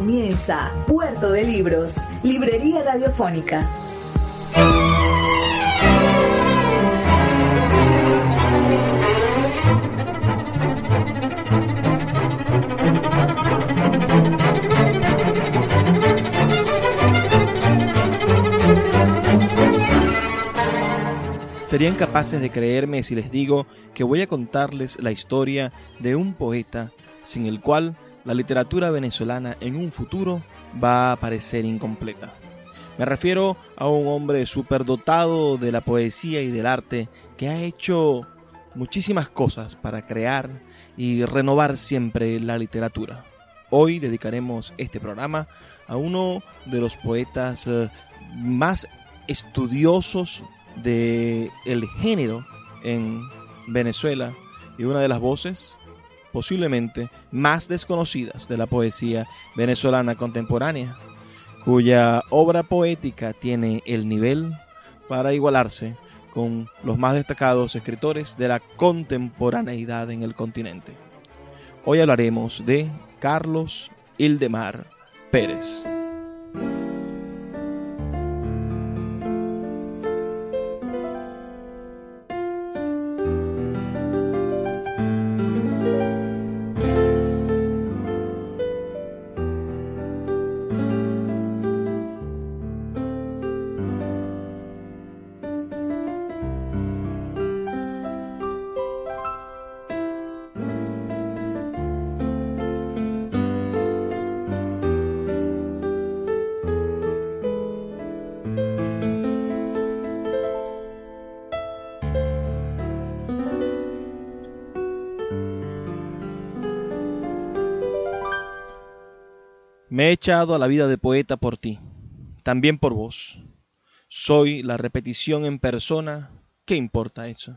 Comienza Puerto de Libros, Librería Radiofónica. Serían capaces de creerme si les digo que voy a contarles la historia de un poeta sin el cual la literatura venezolana en un futuro va a parecer incompleta. Me refiero a un hombre superdotado de la poesía y del arte que ha hecho muchísimas cosas para crear y renovar siempre la literatura. Hoy dedicaremos este programa a uno de los poetas eh, más estudiosos del el género en Venezuela y una de las voces posiblemente más desconocidas de la poesía venezolana contemporánea, cuya obra poética tiene el nivel para igualarse con los más destacados escritores de la contemporaneidad en el continente. Hoy hablaremos de Carlos Ildemar Pérez. He echado a la vida de poeta por ti, también por vos. Soy la repetición en persona, ¿qué importa eso?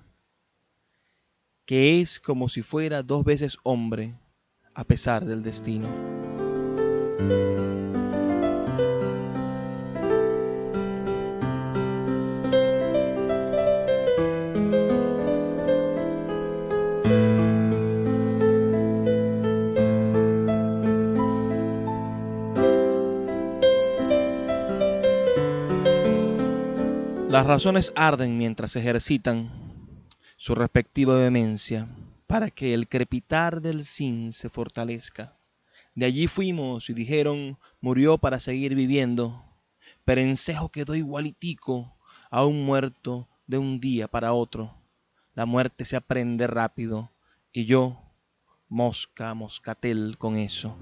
Que es como si fuera dos veces hombre, a pesar del destino. Las razones arden mientras ejercitan su respectiva vehemencia para que el crepitar del sin se fortalezca. De allí fuimos y dijeron, murió para seguir viviendo. Perencejo quedó igualitico a un muerto de un día para otro. La muerte se aprende rápido y yo, mosca, moscatel con eso.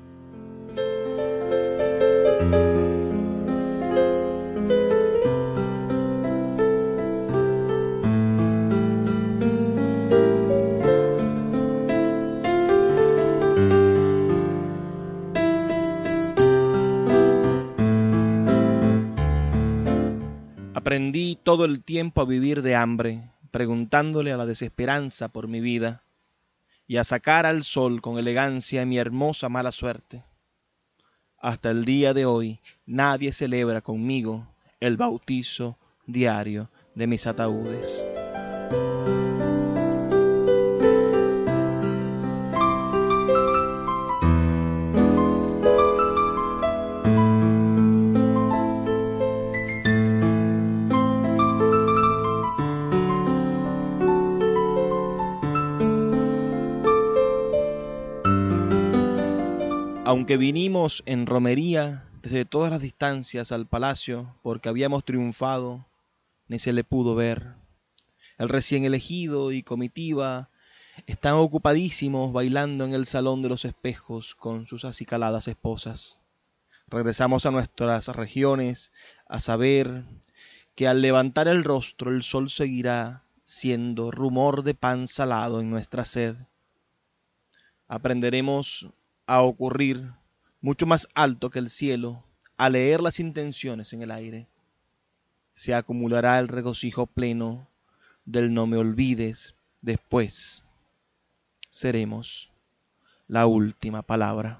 Aprendí todo el tiempo a vivir de hambre, preguntándole a la desesperanza por mi vida y a sacar al sol con elegancia mi hermosa mala suerte. Hasta el día de hoy nadie celebra conmigo el bautizo diario de mis ataúdes. Aunque vinimos en romería desde todas las distancias al palacio porque habíamos triunfado, ni se le pudo ver. El recién elegido y comitiva están ocupadísimos bailando en el salón de los espejos con sus acicaladas esposas. Regresamos a nuestras regiones a saber que al levantar el rostro el sol seguirá siendo rumor de pan salado en nuestra sed. Aprenderemos a ocurrir mucho más alto que el cielo, a leer las intenciones en el aire, se acumulará el regocijo pleno del no me olvides, después seremos la última palabra.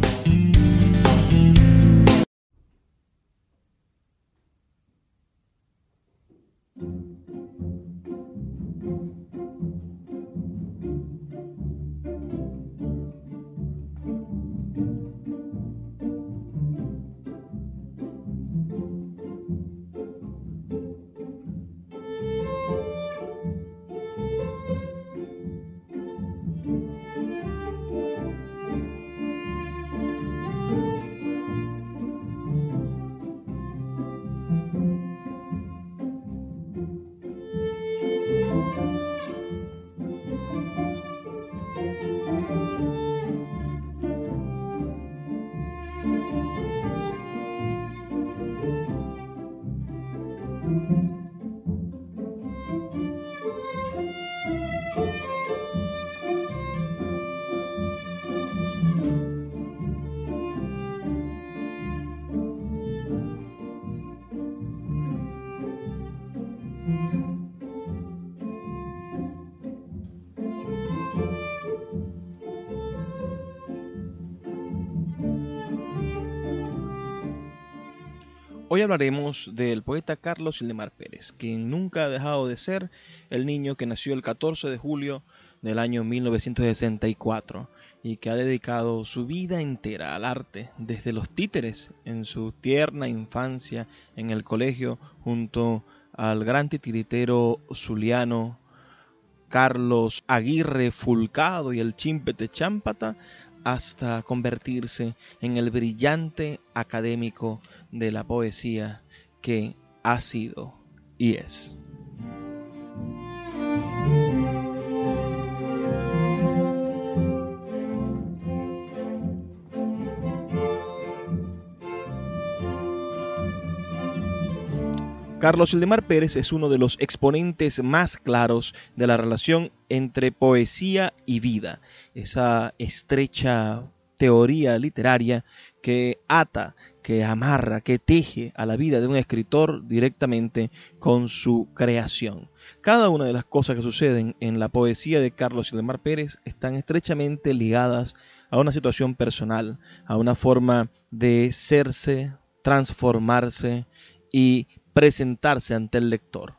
Hoy hablaremos del poeta Carlos Ildemar Pérez, quien nunca ha dejado de ser el niño que nació el 14 de julio del año 1964 y que ha dedicado su vida entera al arte, desde los títeres en su tierna infancia en el colegio junto al gran titiritero zuliano Carlos Aguirre Fulcado y el chimpete Chámpata, hasta convertirse en el brillante académico de la poesía que ha sido y es. Carlos Ildemar Pérez es uno de los exponentes más claros de la relación entre poesía y vida, esa estrecha teoría literaria que ata, que amarra, que teje a la vida de un escritor directamente con su creación. Cada una de las cosas que suceden en la poesía de Carlos Ildemar Pérez están estrechamente ligadas a una situación personal, a una forma de serse, transformarse y presentarse ante el lector.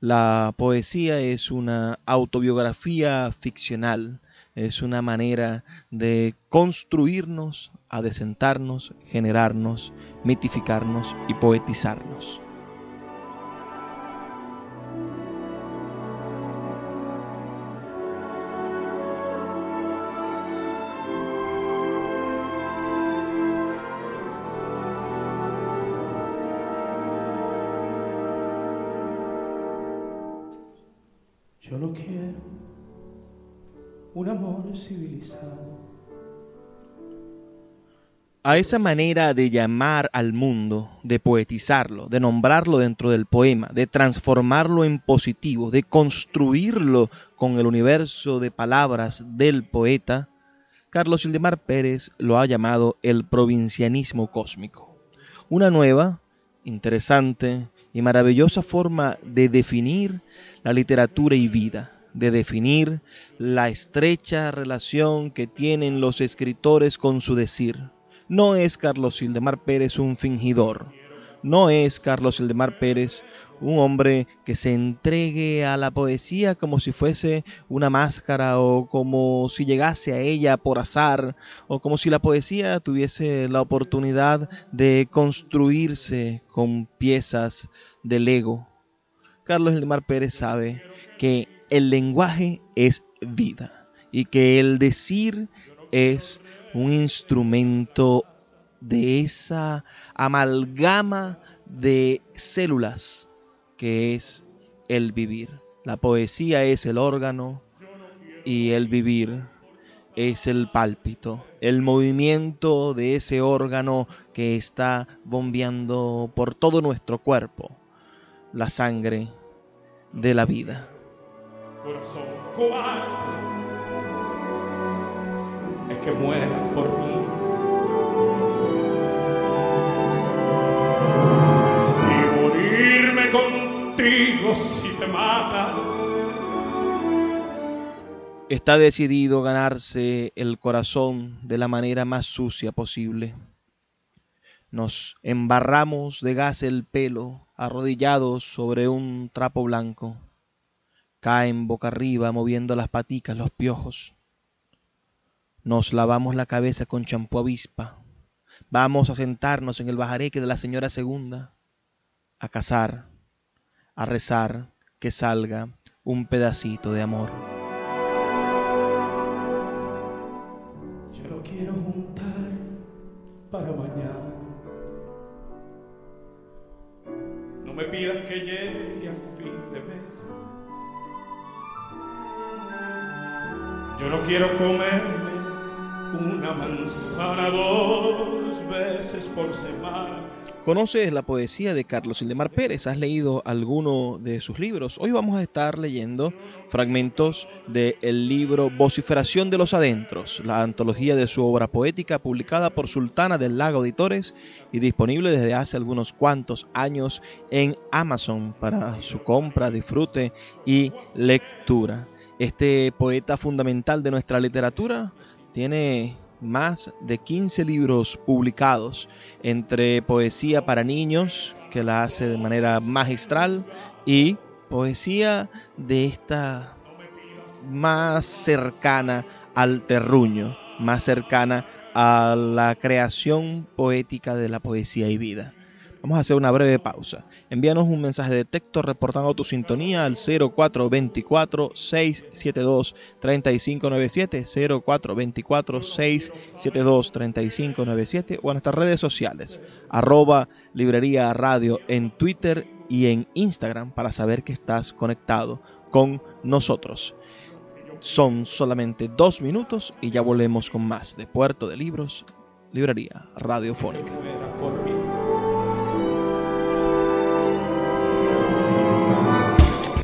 La poesía es una autobiografía ficcional, es una manera de construirnos, adecentarnos, generarnos, mitificarnos y poetizarnos. Un amor civilizado. A esa manera de llamar al mundo, de poetizarlo, de nombrarlo dentro del poema, de transformarlo en positivo, de construirlo con el universo de palabras del poeta, Carlos Ildemar Pérez lo ha llamado el provincianismo cósmico. Una nueva, interesante y maravillosa forma de definir la literatura y vida, de definir la estrecha relación que tienen los escritores con su decir. No es Carlos Ildemar Pérez un fingidor, No es Carlos Eldemar Pérez un hombre que se entregue a la poesía como si fuese una máscara o como si llegase a ella por azar o como si la poesía tuviese la oportunidad de construirse con piezas del ego. Carlos Eldemar Pérez sabe que el lenguaje es vida y que el decir es un instrumento de esa amalgama de células que es el vivir. La poesía es el órgano y el vivir es el pálpito, el movimiento de ese órgano que está bombeando por todo nuestro cuerpo, la sangre de la vida. Corazón es que muera por mí. Y morirme con si te matas. Está decidido ganarse el corazón de la manera más sucia posible. Nos embarramos de gas el pelo, arrodillados sobre un trapo blanco. Caen boca arriba, moviendo las paticas los piojos. Nos lavamos la cabeza con champú avispa. Vamos a sentarnos en el bajareque de la señora segunda, a cazar a rezar que salga un pedacito de amor. Yo lo quiero juntar para mañana. No me pidas que llegue a fin de mes. Yo no quiero comerme una manzana dos veces por semana ¿Conoces la poesía de Carlos Ildemar Pérez? ¿Has leído alguno de sus libros? Hoy vamos a estar leyendo fragmentos del libro Vociferación de los Adentros, la antología de su obra poética publicada por Sultana del Lago Editores y disponible desde hace algunos cuantos años en Amazon para su compra, disfrute y lectura. Este poeta fundamental de nuestra literatura tiene más de 15 libros publicados entre poesía para niños, que la hace de manera magistral, y poesía de esta más cercana al terruño, más cercana a la creación poética de la poesía y vida. Vamos a hacer una breve pausa. Envíanos un mensaje de texto reportando tu sintonía al 0424-672-3597, 0424-672-3597 o a nuestras redes sociales, arroba librería radio en Twitter y en Instagram para saber que estás conectado con nosotros. Son solamente dos minutos y ya volvemos con más de Puerto de Libros, Librería Radiofónica.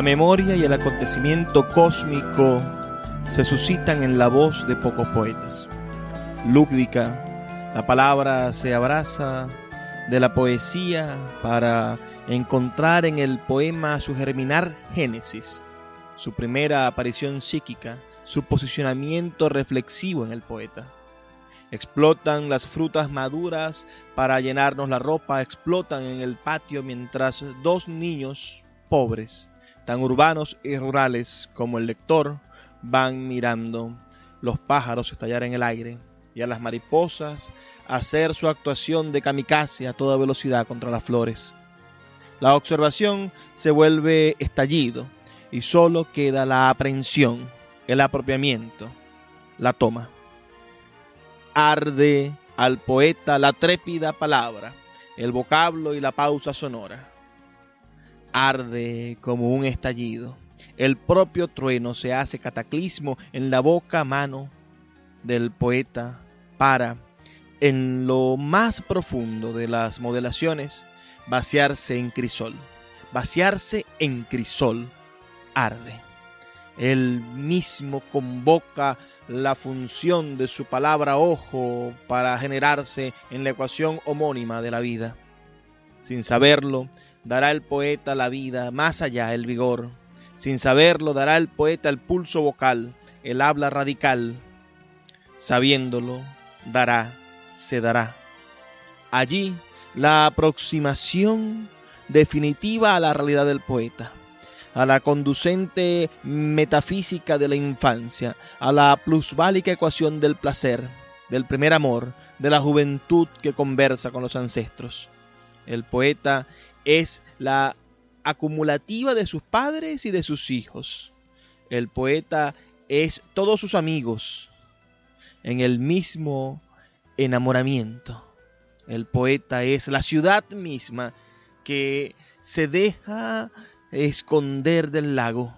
La memoria y el acontecimiento cósmico se suscitan en la voz de pocos poetas. Lúdica, la palabra se abraza de la poesía para encontrar en el poema su germinar génesis, su primera aparición psíquica, su posicionamiento reflexivo en el poeta. Explotan las frutas maduras para llenarnos la ropa, explotan en el patio mientras dos niños pobres tan urbanos y rurales como el lector, van mirando los pájaros estallar en el aire y a las mariposas hacer su actuación de kamikaze a toda velocidad contra las flores. La observación se vuelve estallido, y solo queda la aprehensión, el apropiamiento, la toma. Arde al poeta la trépida palabra, el vocablo y la pausa sonora. Arde como un estallido. El propio trueno se hace cataclismo en la boca mano del poeta para, en lo más profundo de las modelaciones, vaciarse en crisol. Vaciarse en crisol arde. Él mismo convoca la función de su palabra ojo para generarse en la ecuación homónima de la vida. Sin saberlo, dará el poeta la vida, más allá el vigor. Sin saberlo, dará el poeta el pulso vocal, el habla radical. Sabiéndolo, dará, se dará. Allí, la aproximación definitiva a la realidad del poeta a la conducente metafísica de la infancia, a la plusválica ecuación del placer, del primer amor, de la juventud que conversa con los ancestros. El poeta es la acumulativa de sus padres y de sus hijos. El poeta es todos sus amigos en el mismo enamoramiento. El poeta es la ciudad misma que se deja esconder del lago.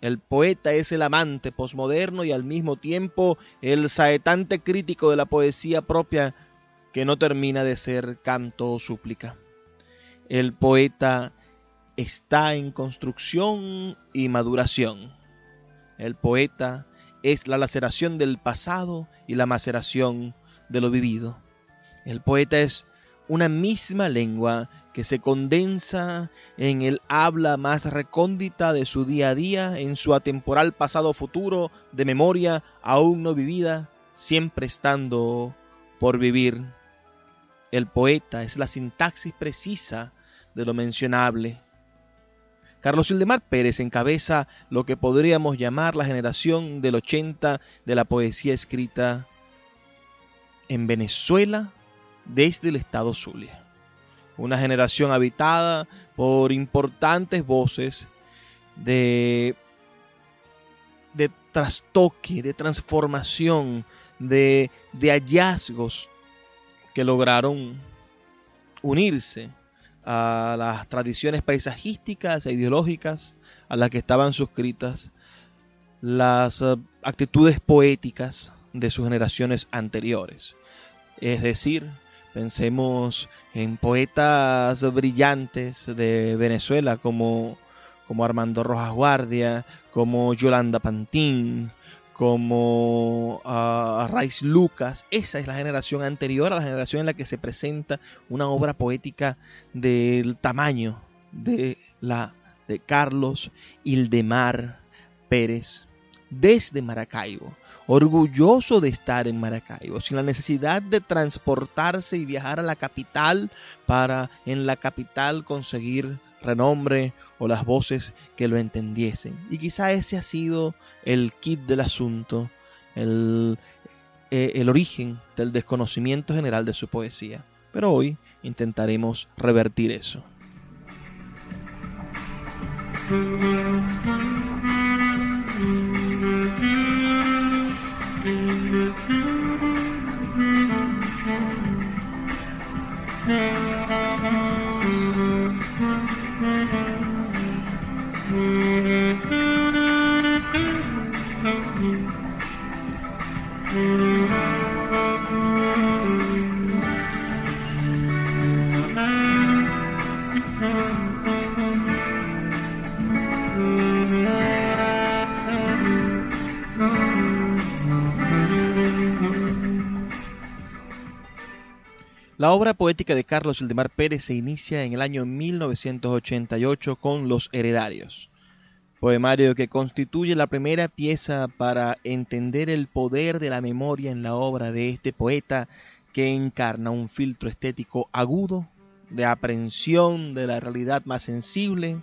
El poeta es el amante posmoderno y al mismo tiempo el saetante crítico de la poesía propia que no termina de ser canto o súplica. El poeta está en construcción y maduración. El poeta es la laceración del pasado y la maceración de lo vivido. El poeta es una misma lengua que se condensa en el habla más recóndita de su día a día, en su atemporal pasado futuro de memoria aún no vivida, siempre estando por vivir. El poeta es la sintaxis precisa de lo mencionable. Carlos Hildemar Pérez encabeza lo que podríamos llamar la generación del 80 de la poesía escrita en Venezuela desde el estado Zulia. Una generación habitada por importantes voces de, de trastoque, de transformación, de, de hallazgos que lograron unirse a las tradiciones paisajísticas e ideológicas a las que estaban suscritas las eh, actitudes poéticas de sus generaciones anteriores. Es decir, Pensemos en poetas brillantes de Venezuela como, como Armando Rojas Guardia, como Yolanda Pantín, como uh, Raiz Lucas. Esa es la generación anterior a la generación en la que se presenta una obra poética del tamaño de la de Carlos Ildemar Pérez desde Maracaibo orgulloso de estar en Maracaibo, sin la necesidad de transportarse y viajar a la capital para en la capital conseguir renombre o las voces que lo entendiesen. Y quizá ese ha sido el kit del asunto, el, eh, el origen del desconocimiento general de su poesía. Pero hoy intentaremos revertir eso. La obra poética de Carlos Ildemar Pérez se inicia en el año 1988 con Los Heredarios, poemario que constituye la primera pieza para entender el poder de la memoria en la obra de este poeta que encarna un filtro estético agudo, de aprehensión de la realidad más sensible,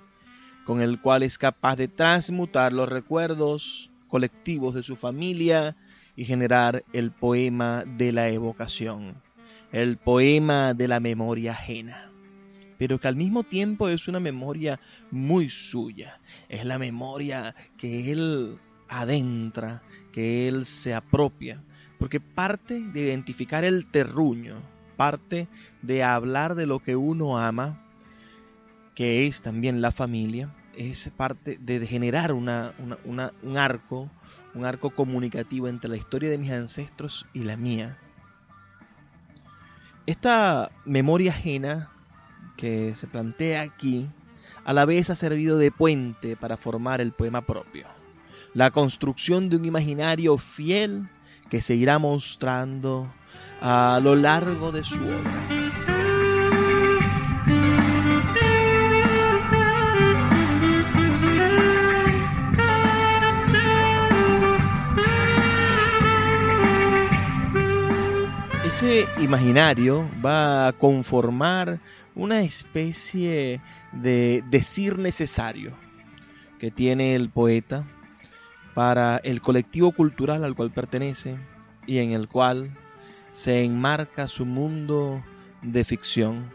con el cual es capaz de transmutar los recuerdos colectivos de su familia y generar el poema de la evocación el poema de la memoria ajena. pero que al mismo tiempo es una memoria muy suya. Es la memoria que él adentra, que él se apropia, porque parte de identificar el terruño, parte de hablar de lo que uno ama, que es también la familia, es parte de generar un arco, un arco comunicativo entre la historia de mis ancestros y la mía. Esta memoria ajena que se plantea aquí, a la vez ha servido de puente para formar el poema propio, la construcción de un imaginario fiel que se irá mostrando a lo largo de su obra. Imaginario va a conformar una especie de decir necesario que tiene el poeta para el colectivo cultural al cual pertenece y en el cual se enmarca su mundo de ficción.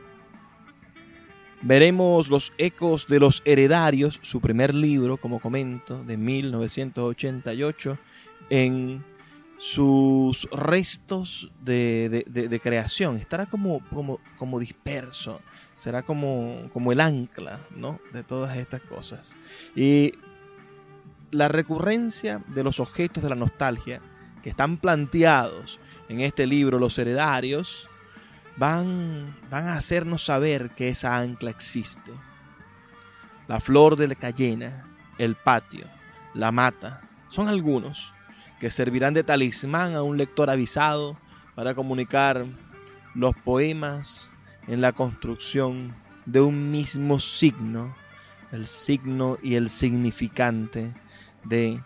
Veremos los ecos de los heredarios, su primer libro, como comento, de 1988, en sus restos de, creación. Estará como, disperso, será como, como el ancla de todas estas cosas. Y la recurrencia de los objetos de la nostalgia que están planteados en este libro, Los Heredarios, van, van a hacernos saber que esa ancla existe. La flor de la cayena, el patio, la mata, son algunos que servirán de talismán a un lector avisado para comunicar los poemas en la construcción de un mismo signo, el signo y el significante de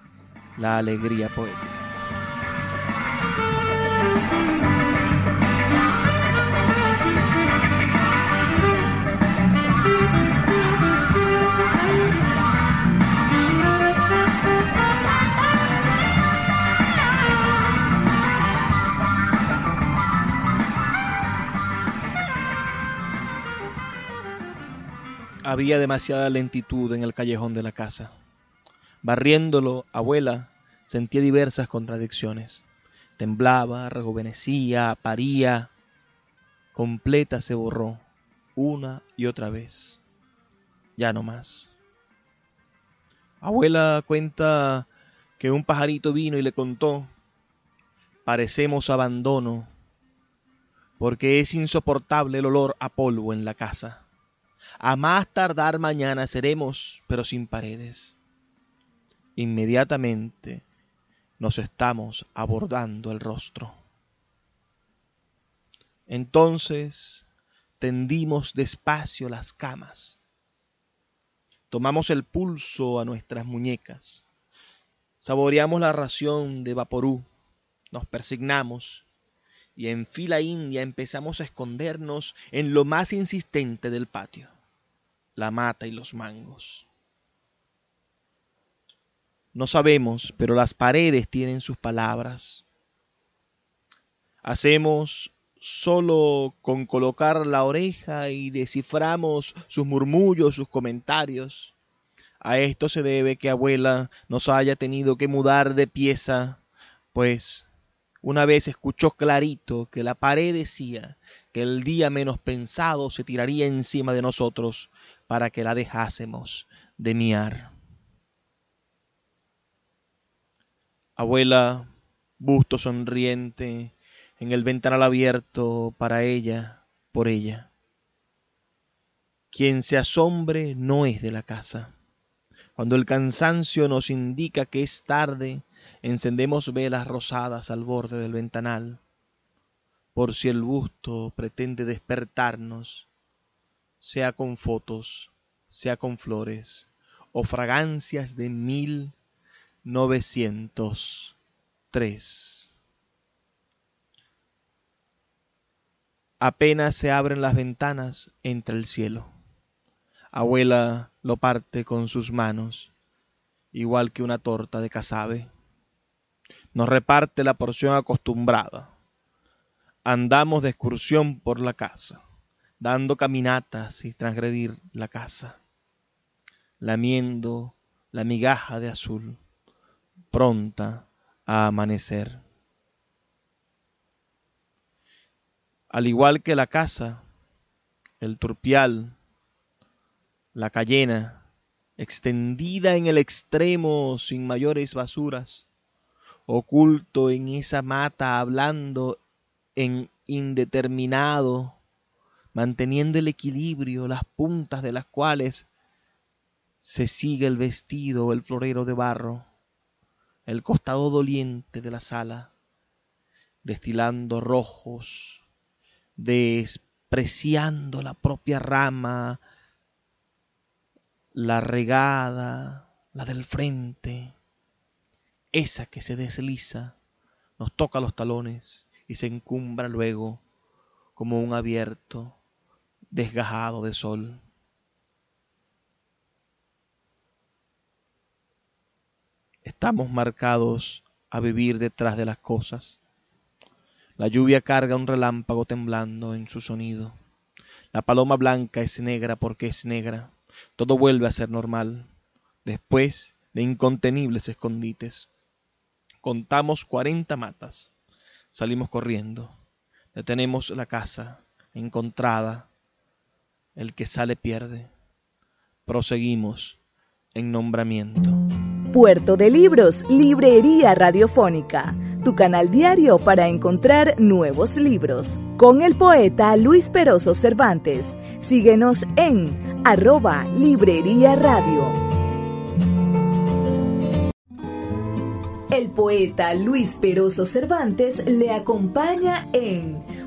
la alegría poética. Había demasiada lentitud en el callejón de la casa. Barriéndolo, abuela sentía diversas contradicciones. Temblaba, rejuvenecía, paría. Completa se borró, una y otra vez. Ya no más. Abuela cuenta que un pajarito vino y le contó, parecemos abandono, porque es insoportable el olor a polvo en la casa. A más tardar mañana seremos, pero sin paredes. Inmediatamente nos estamos abordando el rostro. Entonces tendimos despacio las camas. Tomamos el pulso a nuestras muñecas. Saboreamos la ración de vaporú. Nos persignamos y en fila india empezamos a escondernos en lo más insistente del patio la mata y los mangos. No sabemos, pero las paredes tienen sus palabras. Hacemos solo con colocar la oreja y desciframos sus murmullos, sus comentarios. A esto se debe que abuela nos haya tenido que mudar de pieza, pues una vez escuchó clarito que la pared decía que el día menos pensado se tiraría encima de nosotros para que la dejásemos de miar. Abuela, busto sonriente, en el ventanal abierto para ella, por ella. Quien se asombre no es de la casa. Cuando el cansancio nos indica que es tarde, encendemos velas rosadas al borde del ventanal, por si el busto pretende despertarnos sea con fotos, sea con flores o fragancias de 1903. Apenas se abren las ventanas, entra el cielo. Abuela lo parte con sus manos, igual que una torta de casabe. Nos reparte la porción acostumbrada. Andamos de excursión por la casa dando caminatas y transgredir la casa, lamiendo la migaja de azul, pronta a amanecer. Al igual que la casa, el turpial, la cayena, extendida en el extremo sin mayores basuras, oculto en esa mata hablando en indeterminado, manteniendo el equilibrio, las puntas de las cuales se sigue el vestido el florero de barro, el costado doliente de la sala, destilando rojos, despreciando la propia rama, la regada, la del frente, esa que se desliza, nos toca los talones y se encumbra luego como un abierto, desgajado de sol. Estamos marcados a vivir detrás de las cosas. La lluvia carga un relámpago temblando en su sonido. La paloma blanca es negra porque es negra. Todo vuelve a ser normal. Después de incontenibles escondites. Contamos cuarenta matas. Salimos corriendo. Detenemos la casa, encontrada. El que sale pierde. Proseguimos en nombramiento. Puerto de Libros, Librería Radiofónica, tu canal diario para encontrar nuevos libros. Con el poeta Luis Peroso Cervantes. Síguenos en arroba Librería Radio. El poeta Luis Peroso Cervantes le acompaña en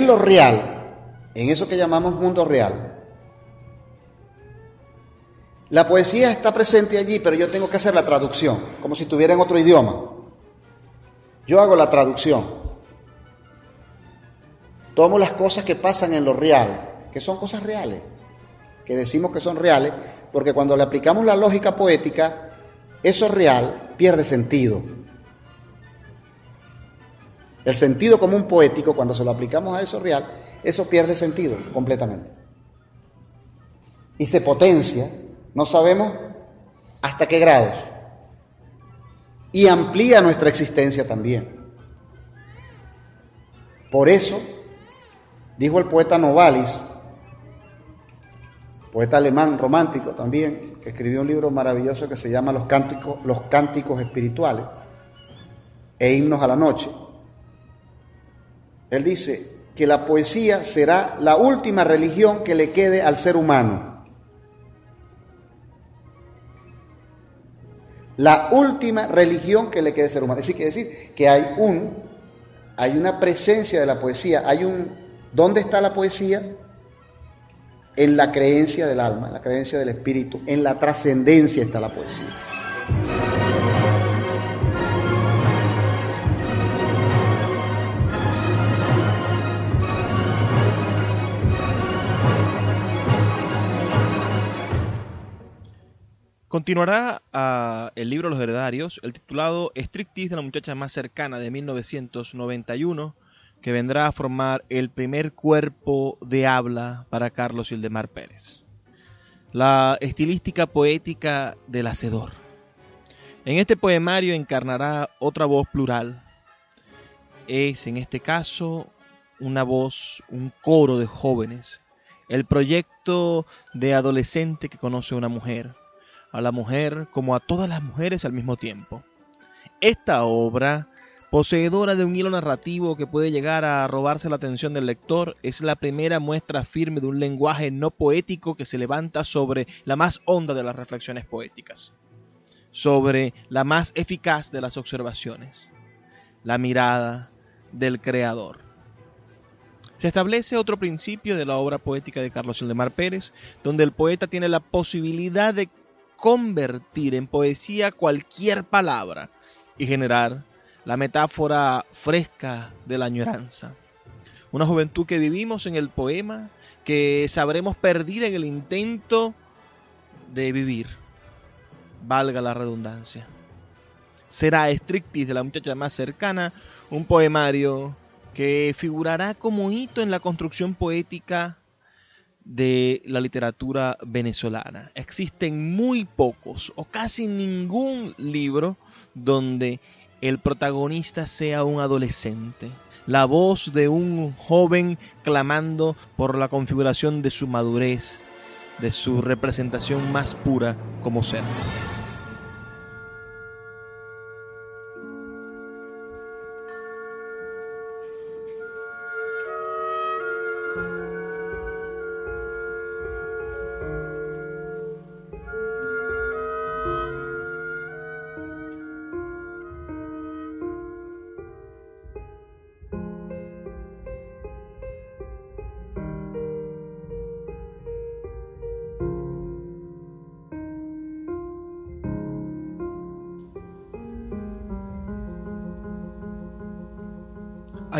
En lo real, en eso que llamamos mundo real, la poesía está presente allí, pero yo tengo que hacer la traducción, como si estuviera en otro idioma. Yo hago la traducción. Tomo las cosas que pasan en lo real, que son cosas reales, que decimos que son reales, porque cuando le aplicamos la lógica poética, eso real pierde sentido. El sentido común poético, cuando se lo aplicamos a eso real, eso pierde sentido completamente. Y se potencia, no sabemos hasta qué grados. Y amplía nuestra existencia también. Por eso, dijo el poeta Novalis, poeta alemán romántico también, que escribió un libro maravilloso que se llama Los Cánticos, Los Cánticos Espirituales e Himnos a la Noche él dice que la poesía será la última religión que le quede al ser humano. La última religión que le quede al ser humano. Es decir, decir que hay un, hay una presencia de la poesía, hay un, ¿dónde está la poesía? En la creencia del alma, en la creencia del espíritu, en la trascendencia está la poesía. Continuará uh, el libro Los Heredarios, el titulado Strictis de la muchacha más cercana de 1991, que vendrá a formar el primer cuerpo de habla para Carlos Ildemar Pérez. La estilística poética del hacedor. En este poemario encarnará otra voz plural. Es en este caso una voz, un coro de jóvenes el proyecto de adolescente que conoce a una mujer, a la mujer como a todas las mujeres al mismo tiempo. Esta obra, poseedora de un hilo narrativo que puede llegar a robarse la atención del lector, es la primera muestra firme de un lenguaje no poético que se levanta sobre la más honda de las reflexiones poéticas, sobre la más eficaz de las observaciones, la mirada del creador. Se establece otro principio de la obra poética de Carlos Ildemar Pérez, donde el poeta tiene la posibilidad de convertir en poesía cualquier palabra y generar la metáfora fresca de la añoranza. Una juventud que vivimos en el poema, que sabremos perdida en el intento de vivir, valga la redundancia. Será Strictis de la muchacha más cercana, un poemario que figurará como hito en la construcción poética de la literatura venezolana. Existen muy pocos o casi ningún libro donde el protagonista sea un adolescente, la voz de un joven clamando por la configuración de su madurez, de su representación más pura como ser.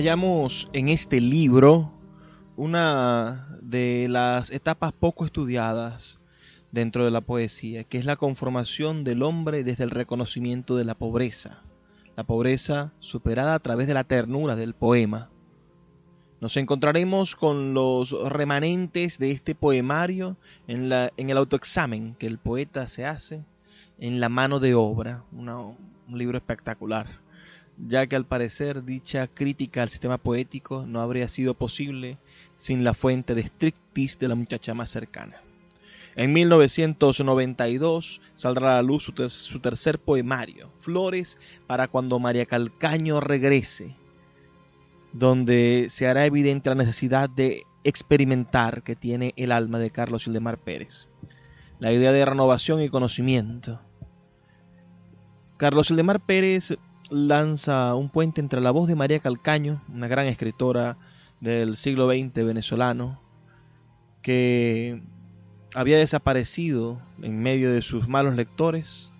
Hallamos en este libro una de las etapas poco estudiadas dentro de la poesía, que es la conformación del hombre desde el reconocimiento de la pobreza, la pobreza superada a través de la ternura del poema. Nos encontraremos con los remanentes de este poemario en, la, en el autoexamen que el poeta se hace en la mano de obra, un libro espectacular ya que al parecer dicha crítica al sistema poético no habría sido posible sin la fuente de Strictis de la muchacha más cercana. En 1992 saldrá a la luz su, tercer poemario, Flores para cuando María Calcaño regrese, donde se hará evidente la necesidad de experimentar que tiene el alma de Carlos Ildemar Pérez, la idea de renovación y conocimiento. Carlos Ildemar Pérez lanza un puente entre la voz de María Calcaño, una gran escritora del siglo XX venezolano, que había desaparecido en medio de sus malos lectores,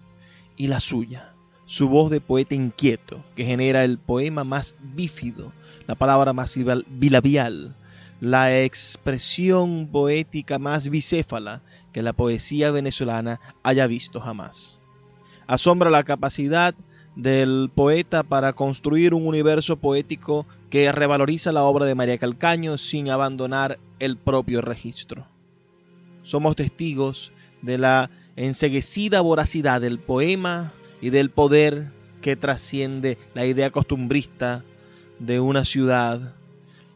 y la suya, su voz de poeta inquieto, que genera el poema más bífido, la palabra más bilabial, la expresión poética más bicéfala que la poesía venezolana haya visto jamás. Asombra la capacidad del poeta para construir un universo poético que revaloriza la obra de María Calcaño sin abandonar el propio registro. Somos testigos de la enseguecida voracidad del poema y del poder que trasciende la idea costumbrista de una ciudad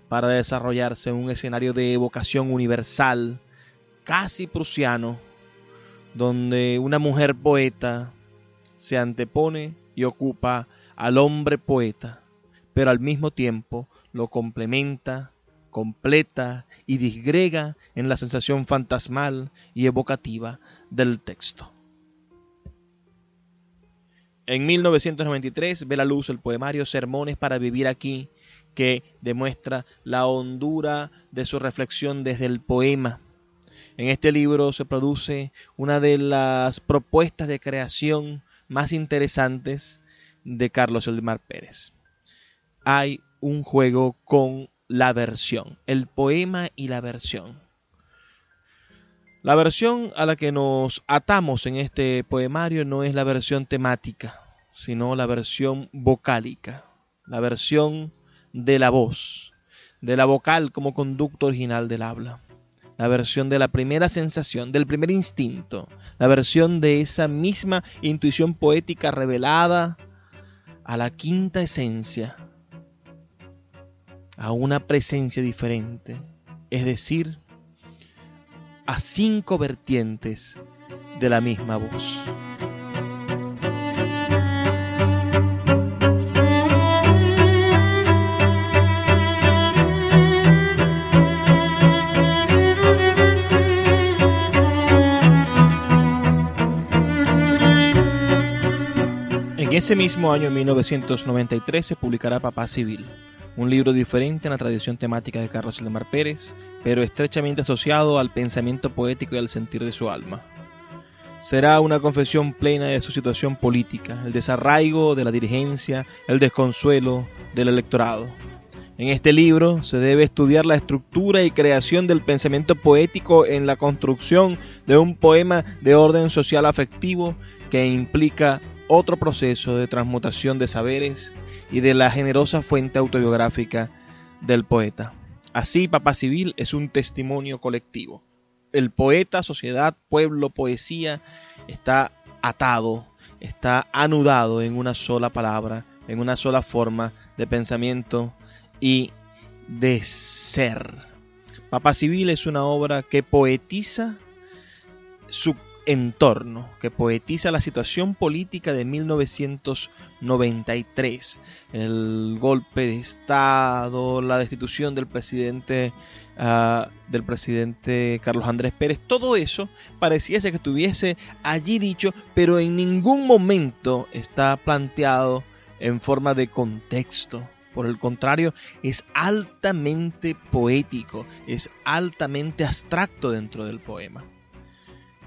para desarrollarse en un escenario de evocación universal, casi prusiano, donde una mujer poeta se antepone y ocupa al hombre poeta, pero al mismo tiempo lo complementa, completa y disgrega en la sensación fantasmal y evocativa del texto. En 1993 ve la luz el poemario Sermones para vivir aquí, que demuestra la hondura de su reflexión desde el poema. En este libro se produce una de las propuestas de creación más interesantes de Carlos Eldemar Pérez. Hay un juego con la versión, el poema y la versión. La versión a la que nos atamos en este poemario no es la versión temática, sino la versión vocálica, la versión de la voz, de la vocal como conducto original del habla la versión de la primera sensación, del primer instinto, la versión de esa misma intuición poética revelada a la quinta esencia, a una presencia diferente, es decir, a cinco vertientes de la misma voz. Ese mismo año, 1993, se publicará Papá Civil, un libro diferente en la tradición temática de Carlos Lemar Pérez, pero estrechamente asociado al pensamiento poético y al sentir de su alma. Será una confesión plena de su situación política, el desarraigo de la dirigencia, el desconsuelo del electorado. En este libro se debe estudiar la estructura y creación del pensamiento poético en la construcción de un poema de orden social afectivo que implica otro proceso de transmutación de saberes y de la generosa fuente autobiográfica del poeta. Así, Papá Civil es un testimonio colectivo. El poeta, sociedad, pueblo, poesía está atado, está anudado en una sola palabra, en una sola forma de pensamiento y de ser. Papá Civil es una obra que poetiza su entorno que poetiza la situación política de 1993, el golpe de estado, la destitución del presidente uh, del presidente Carlos Andrés Pérez, todo eso pareciese que estuviese allí dicho, pero en ningún momento está planteado en forma de contexto. Por el contrario, es altamente poético, es altamente abstracto dentro del poema.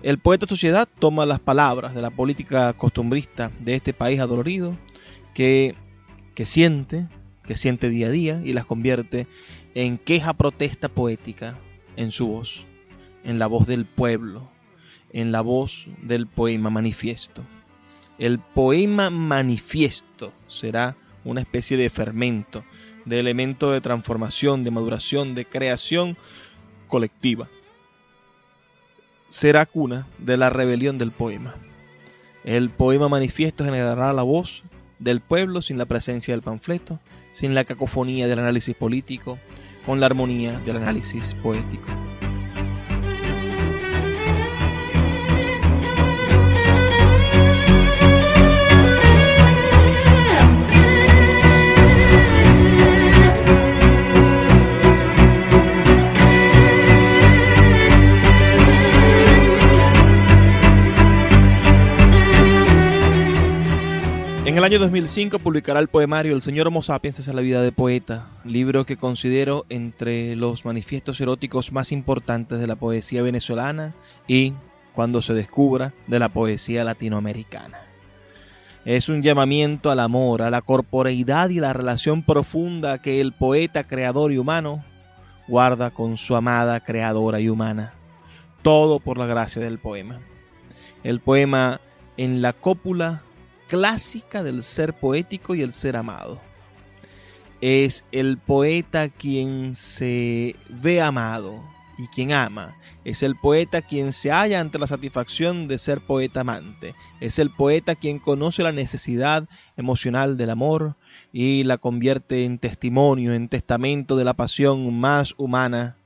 El poeta sociedad toma las palabras de la política costumbrista de este país adolorido, que, que siente, que siente día a día, y las convierte en queja protesta poética en su voz, en la voz del pueblo, en la voz del poema manifiesto. El poema manifiesto será una especie de fermento, de elemento de transformación, de maduración, de creación colectiva será cuna de la rebelión del poema. El poema manifiesto generará la voz del pueblo sin la presencia del panfleto, sin la cacofonía del análisis político, con la armonía del análisis poético. Año 2005 publicará el poemario El Señor Homo Sapiens es la vida de poeta, libro que considero entre los manifiestos eróticos más importantes de la poesía venezolana y, cuando se descubra, de la poesía latinoamericana. Es un llamamiento al amor, a la corporeidad y la relación profunda que el poeta creador y humano guarda con su amada creadora y humana. Todo por la gracia del poema. El poema en la cópula clásica del ser poético y el ser amado. Es el poeta quien se ve amado y quien ama. Es el poeta quien se halla ante la satisfacción de ser poeta amante. Es el poeta quien conoce la necesidad emocional del amor y la convierte en testimonio, en testamento de la pasión más humana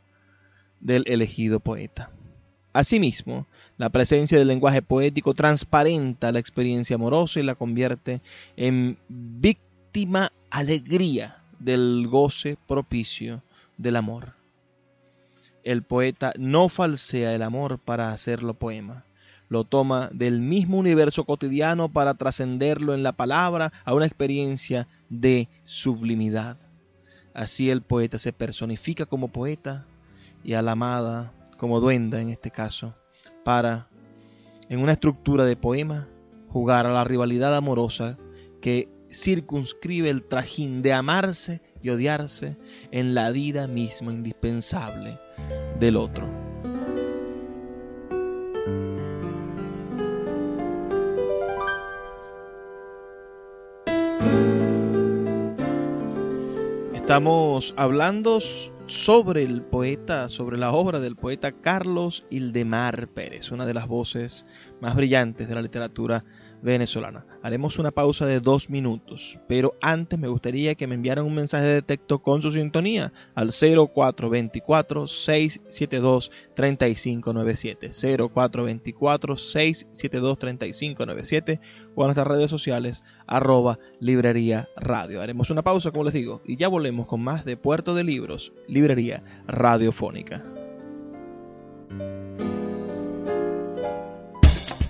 del elegido poeta. Asimismo, la presencia del lenguaje poético transparenta la experiencia amorosa y la convierte en víctima alegría del goce propicio del amor. El poeta no falsea el amor para hacerlo poema, lo toma del mismo universo cotidiano para trascenderlo en la palabra a una experiencia de sublimidad. Así el poeta se personifica como poeta y a la amada como duenda en este caso para, en una estructura de poema, jugar a la rivalidad amorosa que circunscribe el trajín de amarse y odiarse en la vida misma indispensable del otro. Estamos hablando sobre el poeta, sobre la obra del poeta Carlos Ildemar Pérez, una de las voces más brillantes de la literatura venezolana. Haremos una pausa de dos minutos, pero antes me gustaría que me enviaran un mensaje de texto con su sintonía al 0424-672-3597. 0424-672-3597 o a nuestras redes sociales arroba librería radio. Haremos una pausa, como les digo, y ya volvemos con más de Puerto de Libros, librería radiofónica.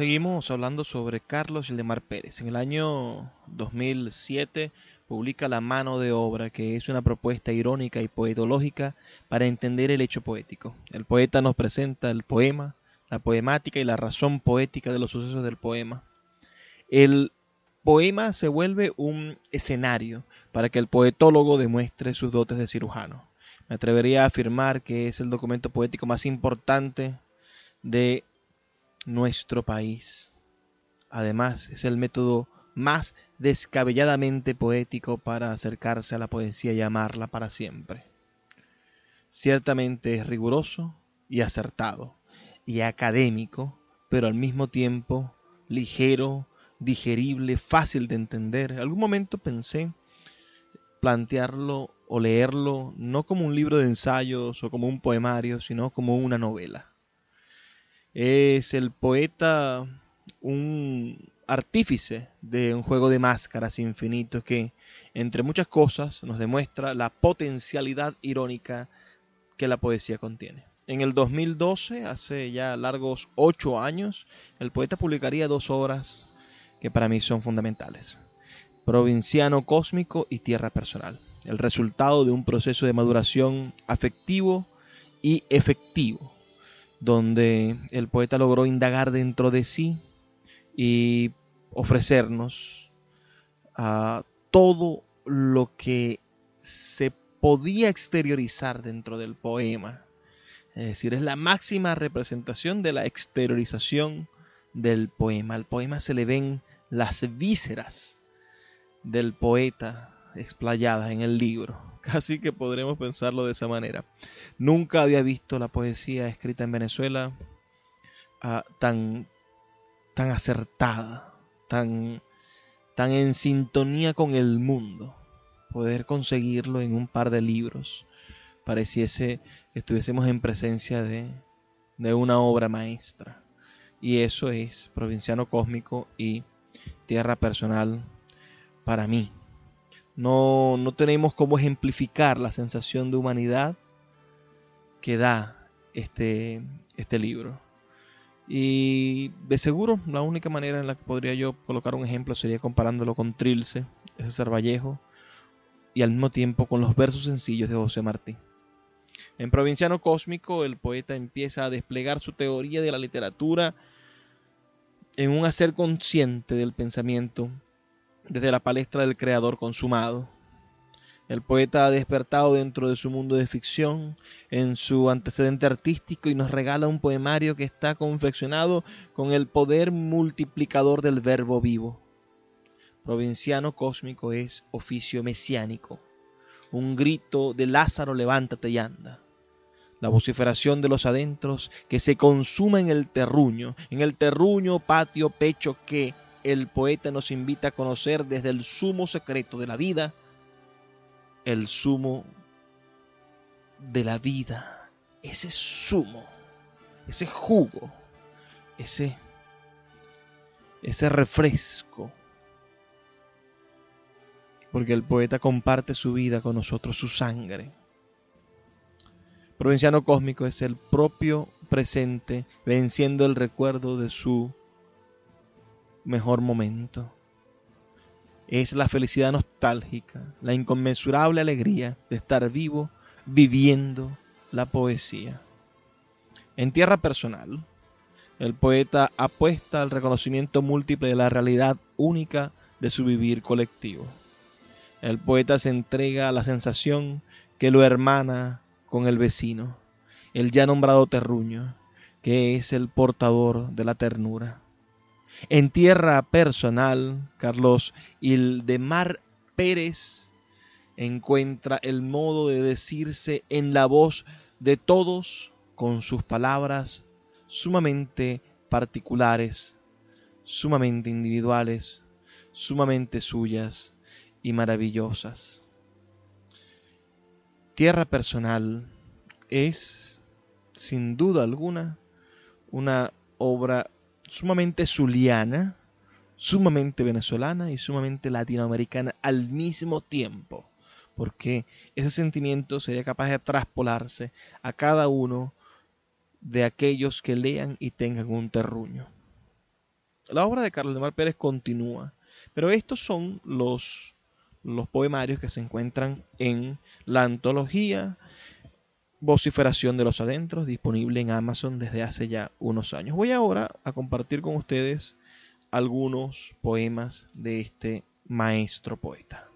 Seguimos hablando sobre Carlos Gildemar Pérez. En el año 2007 publica La mano de obra, que es una propuesta irónica y poetológica para entender el hecho poético. El poeta nos presenta el poema, la poemática y la razón poética de los sucesos del poema. El poema se vuelve un escenario para que el poetólogo demuestre sus dotes de cirujano. Me atrevería a afirmar que es el documento poético más importante de nuestro país. Además, es el método más descabelladamente poético para acercarse a la poesía y amarla para siempre. Ciertamente es riguroso y acertado, y académico, pero al mismo tiempo ligero, digerible, fácil de entender. En algún momento pensé plantearlo o leerlo no como un libro de ensayos o como un poemario, sino como una novela. Es el poeta un artífice de un juego de máscaras infinito que, entre muchas cosas, nos demuestra la potencialidad irónica que la poesía contiene. En el 2012, hace ya largos ocho años, el poeta publicaría dos obras que para mí son fundamentales. Provinciano cósmico y Tierra personal. El resultado de un proceso de maduración afectivo y efectivo donde el poeta logró indagar dentro de sí y ofrecernos a todo lo que se podía exteriorizar dentro del poema. Es decir, es la máxima representación de la exteriorización del poema. Al poema se le ven las vísceras del poeta explayadas en el libro. Casi que podremos pensarlo de esa manera. Nunca había visto la poesía escrita en Venezuela ah, tan, tan acertada, tan, tan en sintonía con el mundo. Poder conseguirlo en un par de libros pareciese que estuviésemos en presencia de, de una obra maestra. Y eso es Provinciano Cósmico y Tierra Personal para mí. No, no tenemos cómo ejemplificar la sensación de humanidad que da este, este libro. Y de seguro la única manera en la que podría yo colocar un ejemplo sería comparándolo con Trilce, ese ser Vallejo, y al mismo tiempo con los versos sencillos de José Martí. En Provinciano Cósmico, el poeta empieza a desplegar su teoría de la literatura en un hacer consciente del pensamiento desde la palestra del creador consumado. El poeta ha despertado dentro de su mundo de ficción, en su antecedente artístico, y nos regala un poemario que está confeccionado con el poder multiplicador del verbo vivo. Provinciano cósmico es oficio mesiánico, un grito de Lázaro levántate y anda. La vociferación de los adentros que se consuma en el terruño, en el terruño, patio, pecho que el poeta nos invita a conocer desde el sumo secreto de la vida, el sumo de la vida ese zumo, ese jugo, ese, ese refresco. Porque el poeta comparte su vida con nosotros, su sangre. Provinciano cósmico es el propio presente, venciendo el recuerdo de su mejor momento. Es la felicidad nostálgica, la inconmensurable alegría de estar vivo, viviendo la poesía. En tierra personal, el poeta apuesta al reconocimiento múltiple de la realidad única de su vivir colectivo. El poeta se entrega a la sensación que lo hermana con el vecino, el ya nombrado terruño, que es el portador de la ternura. En tierra personal, Carlos Ildemar Pérez encuentra el modo de decirse en la voz de todos con sus palabras sumamente particulares, sumamente individuales, sumamente suyas y maravillosas. Tierra personal es, sin duda alguna, una obra sumamente zuliana, sumamente venezolana y sumamente latinoamericana al mismo tiempo, porque ese sentimiento sería capaz de traspolarse a cada uno de aquellos que lean y tengan un terruño. La obra de Carlos de Mar Pérez continúa, pero estos son los los poemarios que se encuentran en la antología Vociferación de los Adentros, disponible en Amazon desde hace ya unos años. Voy ahora a compartir con ustedes algunos poemas de este maestro poeta.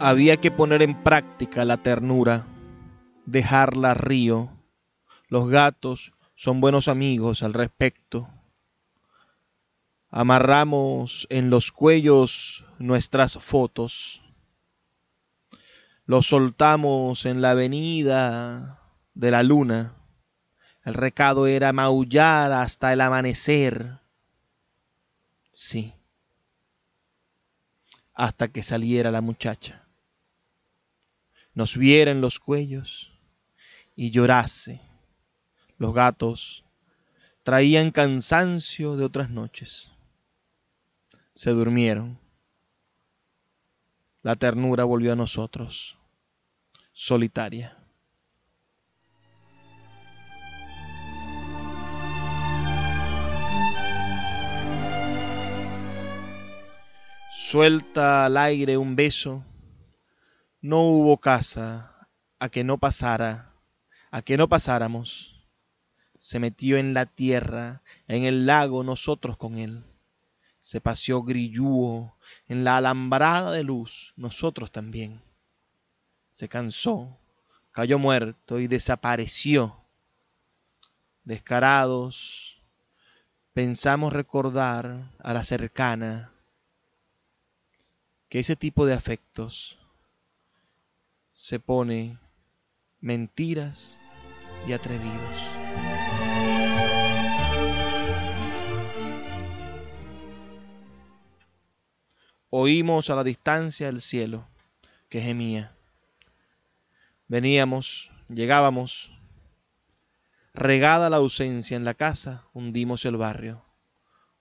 Había que poner en práctica la ternura, dejarla río los gatos son buenos amigos al respecto. Amarramos en los cuellos nuestras fotos. Los soltamos en la avenida de la luna. El recado era maullar hasta el amanecer. Sí. Hasta que saliera la muchacha. Nos viera en los cuellos y llorase los gatos traían cansancio de otras noches. Se durmieron. La ternura volvió a nosotros, solitaria. Suelta al aire un beso, no hubo casa a que no pasara, a que no pasáramos se metió en la tierra, en el lago nosotros con él. Se paseó grillúo en la alambrada de luz, nosotros también. Se cansó, cayó muerto y desapareció. Descarados, pensamos recordar a la cercana que ese tipo de afectos se pone mentiras y atrevidos. Oímos a la distancia el cielo que gemía. Veníamos, llegábamos. Regada la ausencia en la casa, hundimos el barrio.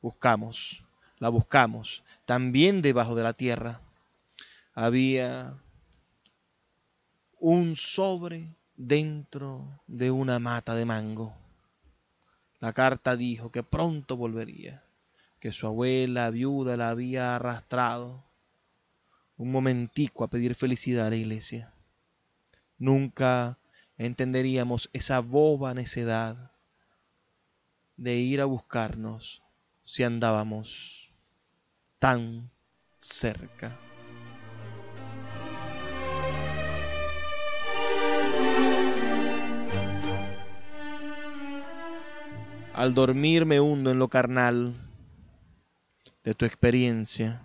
Buscamos, la buscamos, también debajo de la tierra. Había un sobre dentro de una mata de mango. La carta dijo que pronto volvería que su abuela viuda la había arrastrado un momentico a pedir felicidad a la iglesia. Nunca entenderíamos esa boba necedad de ir a buscarnos si andábamos tan cerca. Al dormir me hundo en lo carnal de tu experiencia,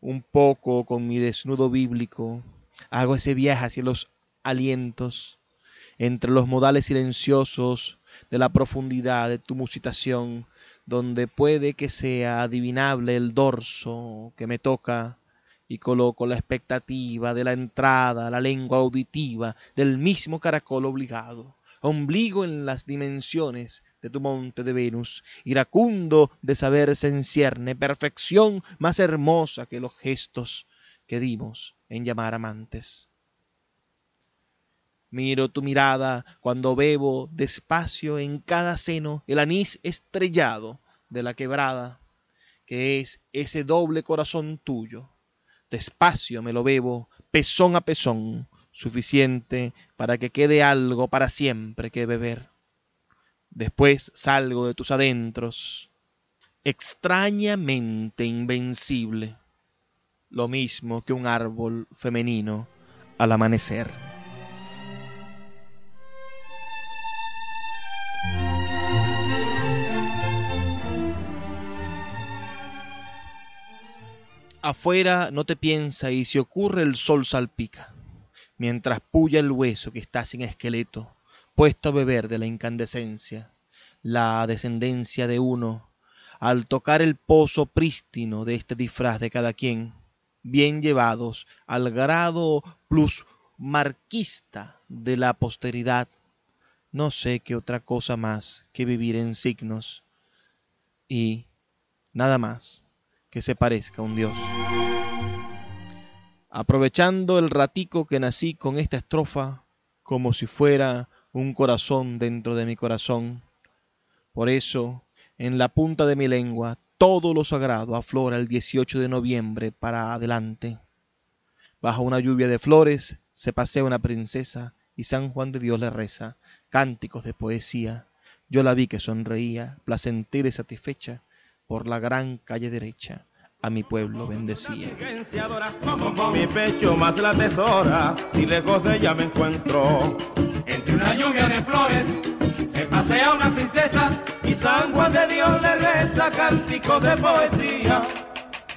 un poco con mi desnudo bíblico, hago ese viaje hacia los alientos, entre los modales silenciosos de la profundidad de tu musitación, donde puede que sea adivinable el dorso que me toca y coloco la expectativa de la entrada, la lengua auditiva del mismo caracol obligado, ombligo en las dimensiones de tu monte de Venus, iracundo de saberse en cierne, perfección más hermosa que los gestos que dimos en llamar amantes. Miro tu mirada cuando bebo despacio en cada seno el anís estrellado de la quebrada, que es ese doble corazón tuyo. Despacio me lo bebo, pezón a pezón, suficiente para que quede algo para siempre que beber. Después salgo de tus adentros, extrañamente invencible, lo mismo que un árbol femenino al amanecer. Afuera no te piensa y si ocurre el sol salpica, mientras puya el hueso que está sin esqueleto, puesto a beber de la incandescencia, la descendencia de uno, al tocar el pozo prístino de este disfraz de cada quien, bien llevados al grado plus marquista de la posteridad, no sé qué otra cosa más que vivir en signos y nada más que se parezca a un dios. Aprovechando el ratico que nací con esta estrofa, como si fuera un corazón dentro de mi corazón, por eso, en la punta de mi lengua, todo lo sagrado aflora el 18 de noviembre para adelante. Bajo una lluvia de flores se pasea una princesa y San Juan de Dios le reza cánticos de poesía. Yo la vi que sonreía, placentera y satisfecha, por la gran calle derecha a mi pueblo bendecía. Entre una lluvia de flores se pasea una princesa y San Juan de Dios le reza cántico de poesía.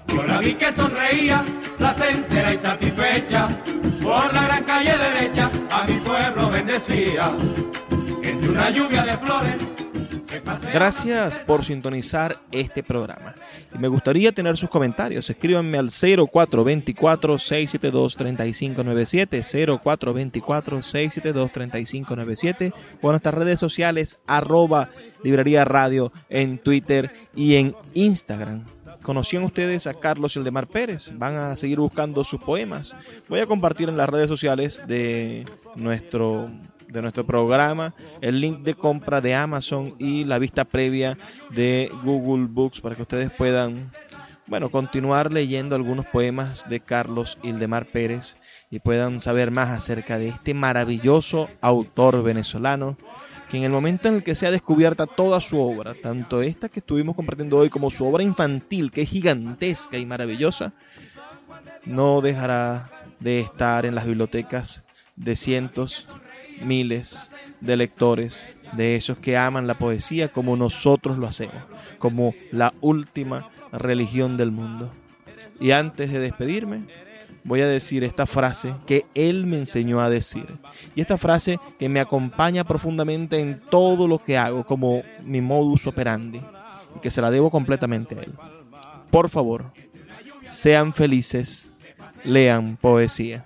Yo la vi que sonreía, placentera y satisfecha, por la gran calle derecha a mi pueblo bendecía. Entre una lluvia de flores Gracias por sintonizar este programa. Y me gustaría tener sus comentarios. Escríbanme al 0424-672-3597, 0424-672-3597 o en nuestras redes sociales arroba librería radio en Twitter y en Instagram. ¿Conocían ustedes a Carlos Ildemar Pérez? Van a seguir buscando sus poemas. Voy a compartir en las redes sociales de nuestro de nuestro programa, el link de compra de Amazon y la vista previa de Google Books para que ustedes puedan, bueno, continuar leyendo algunos poemas de Carlos Ildemar Pérez y puedan saber más acerca de este maravilloso autor venezolano que en el momento en el que sea descubierta toda su obra, tanto esta que estuvimos compartiendo hoy como su obra infantil, que es gigantesca y maravillosa, no dejará de estar en las bibliotecas de cientos miles de lectores, de esos que aman la poesía como nosotros lo hacemos, como la última religión del mundo. Y antes de despedirme, voy a decir esta frase que él me enseñó a decir. Y esta frase que me acompaña profundamente en todo lo que hago, como mi modus operandi, y que se la debo completamente a él. Por favor, sean felices, lean poesía